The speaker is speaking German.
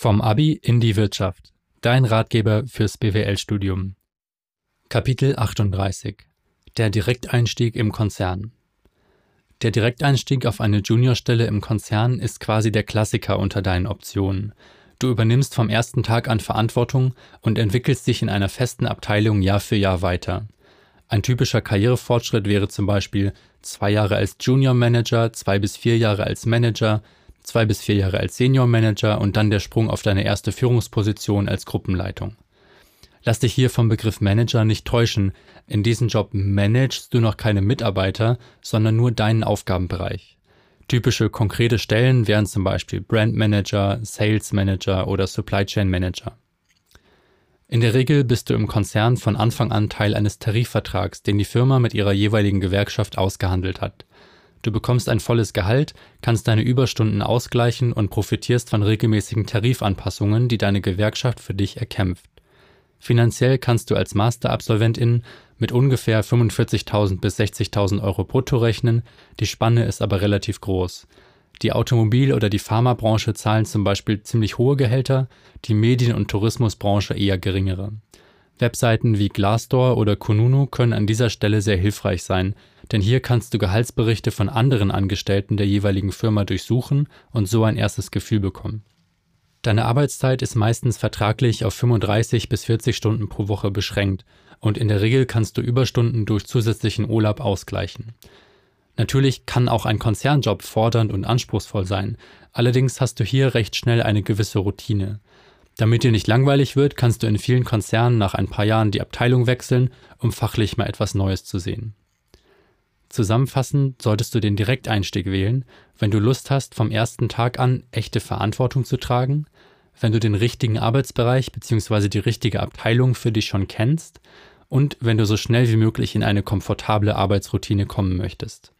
Vom Abi in die Wirtschaft. Dein Ratgeber fürs BWL-Studium. Kapitel 38. Der Direkteinstieg im Konzern. Der Direkteinstieg auf eine Juniorstelle im Konzern ist quasi der Klassiker unter deinen Optionen. Du übernimmst vom ersten Tag an Verantwortung und entwickelst dich in einer festen Abteilung Jahr für Jahr weiter. Ein typischer Karrierefortschritt wäre zum Beispiel zwei Jahre als Junior Manager, zwei bis vier Jahre als Manager, zwei bis vier Jahre als Senior Manager und dann der Sprung auf deine erste Führungsposition als Gruppenleitung. Lass dich hier vom Begriff Manager nicht täuschen. In diesem Job managst du noch keine Mitarbeiter, sondern nur deinen Aufgabenbereich. Typische konkrete Stellen wären zum Beispiel Brand Manager, Sales Manager oder Supply Chain Manager. In der Regel bist du im Konzern von Anfang an Teil eines Tarifvertrags, den die Firma mit ihrer jeweiligen Gewerkschaft ausgehandelt hat. Du bekommst ein volles Gehalt, kannst deine Überstunden ausgleichen und profitierst von regelmäßigen Tarifanpassungen, die deine Gewerkschaft für dich erkämpft. Finanziell kannst du als Masterabsolventin mit ungefähr 45.000 bis 60.000 Euro brutto rechnen, die Spanne ist aber relativ groß. Die Automobil- oder die Pharmabranche zahlen zum Beispiel ziemlich hohe Gehälter, die Medien- und Tourismusbranche eher geringere. Webseiten wie Glassdoor oder Kununu können an dieser Stelle sehr hilfreich sein, denn hier kannst du Gehaltsberichte von anderen Angestellten der jeweiligen Firma durchsuchen und so ein erstes Gefühl bekommen. Deine Arbeitszeit ist meistens vertraglich auf 35 bis 40 Stunden pro Woche beschränkt und in der Regel kannst du Überstunden durch zusätzlichen Urlaub ausgleichen. Natürlich kann auch ein Konzernjob fordernd und anspruchsvoll sein, allerdings hast du hier recht schnell eine gewisse Routine. Damit dir nicht langweilig wird, kannst du in vielen Konzernen nach ein paar Jahren die Abteilung wechseln, um fachlich mal etwas Neues zu sehen. Zusammenfassend solltest du den Direkteinstieg wählen, wenn du Lust hast, vom ersten Tag an echte Verantwortung zu tragen, wenn du den richtigen Arbeitsbereich bzw. die richtige Abteilung für dich schon kennst und wenn du so schnell wie möglich in eine komfortable Arbeitsroutine kommen möchtest.